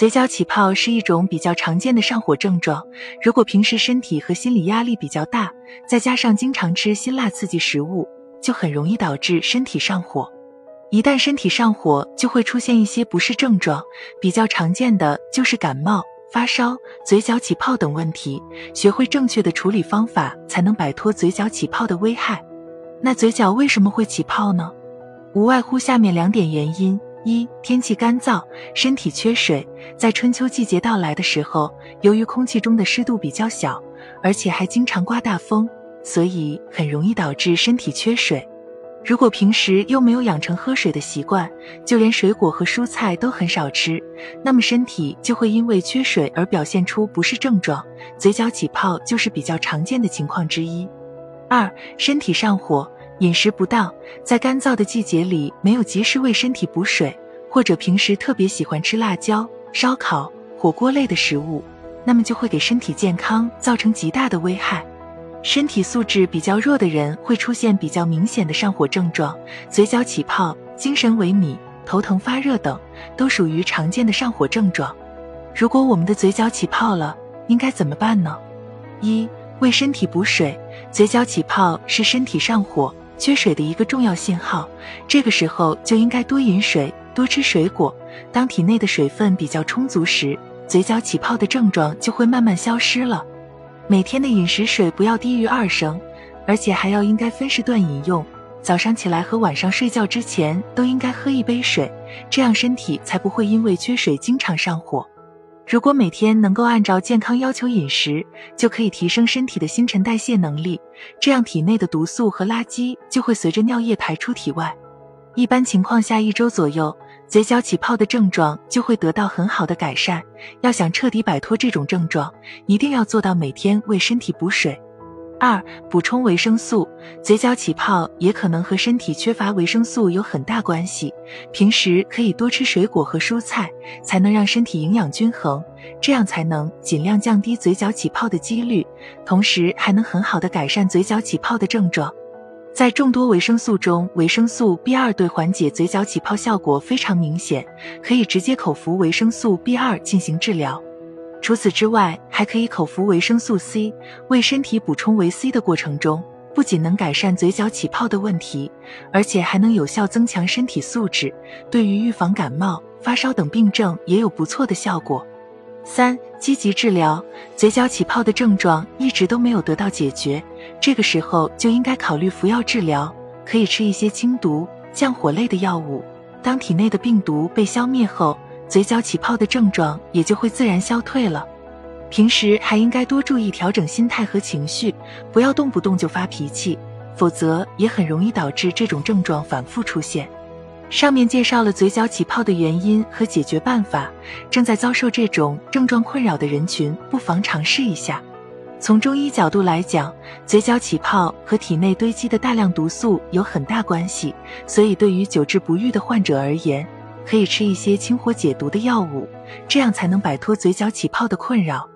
嘴角起泡是一种比较常见的上火症状。如果平时身体和心理压力比较大，再加上经常吃辛辣刺激食物，就很容易导致身体上火。一旦身体上火，就会出现一些不适症状，比较常见的就是感冒、发烧、嘴角起泡等问题。学会正确的处理方法，才能摆脱嘴角起泡的危害。那嘴角为什么会起泡呢？无外乎下面两点原因。一天气干燥，身体缺水，在春秋季节到来的时候，由于空气中的湿度比较小，而且还经常刮大风，所以很容易导致身体缺水。如果平时又没有养成喝水的习惯，就连水果和蔬菜都很少吃，那么身体就会因为缺水而表现出不适症状，嘴角起泡就是比较常见的情况之一。二身体上火。饮食不当，在干燥的季节里没有及时为身体补水，或者平时特别喜欢吃辣椒、烧烤、火锅类的食物，那么就会给身体健康造成极大的危害。身体素质比较弱的人会出现比较明显的上火症状，嘴角起泡、精神萎靡、头疼发热等，都属于常见的上火症状。如果我们的嘴角起泡了，应该怎么办呢？一、为身体补水。嘴角起泡是身体上火。缺水的一个重要信号，这个时候就应该多饮水，多吃水果。当体内的水分比较充足时，嘴角起泡的症状就会慢慢消失了。每天的饮食水不要低于二升，而且还要应该分时段饮用。早上起来和晚上睡觉之前都应该喝一杯水，这样身体才不会因为缺水经常上火。如果每天能够按照健康要求饮食，就可以提升身体的新陈代谢能力，这样体内的毒素和垃圾就会随着尿液排出体外。一般情况下，一周左右，嘴角起泡的症状就会得到很好的改善。要想彻底摆脱这种症状，一定要做到每天为身体补水。二、补充维生素，嘴角起泡也可能和身体缺乏维生素有很大关系。平时可以多吃水果和蔬菜，才能让身体营养均衡，这样才能尽量降低嘴角起泡的几率，同时还能很好的改善嘴角起泡的症状。在众多维生素中，维生素 B 二对缓解嘴角起泡效果非常明显，可以直接口服维生素 B 二进行治疗。除此之外，还可以口服维生素 C，为身体补充维 C 的过程中，不仅能改善嘴角起泡的问题，而且还能有效增强身体素质，对于预防感冒、发烧等病症也有不错的效果。三、积极治疗，嘴角起泡的症状一直都没有得到解决，这个时候就应该考虑服药治疗，可以吃一些清毒、降火类的药物。当体内的病毒被消灭后，嘴角起泡的症状也就会自然消退了。平时还应该多注意调整心态和情绪，不要动不动就发脾气，否则也很容易导致这种症状反复出现。上面介绍了嘴角起泡的原因和解决办法，正在遭受这种症状困扰的人群不妨尝试一下。从中医角度来讲，嘴角起泡和体内堆积的大量毒素有很大关系，所以对于久治不愈的患者而言。可以吃一些清火解毒的药物，这样才能摆脱嘴角起泡的困扰。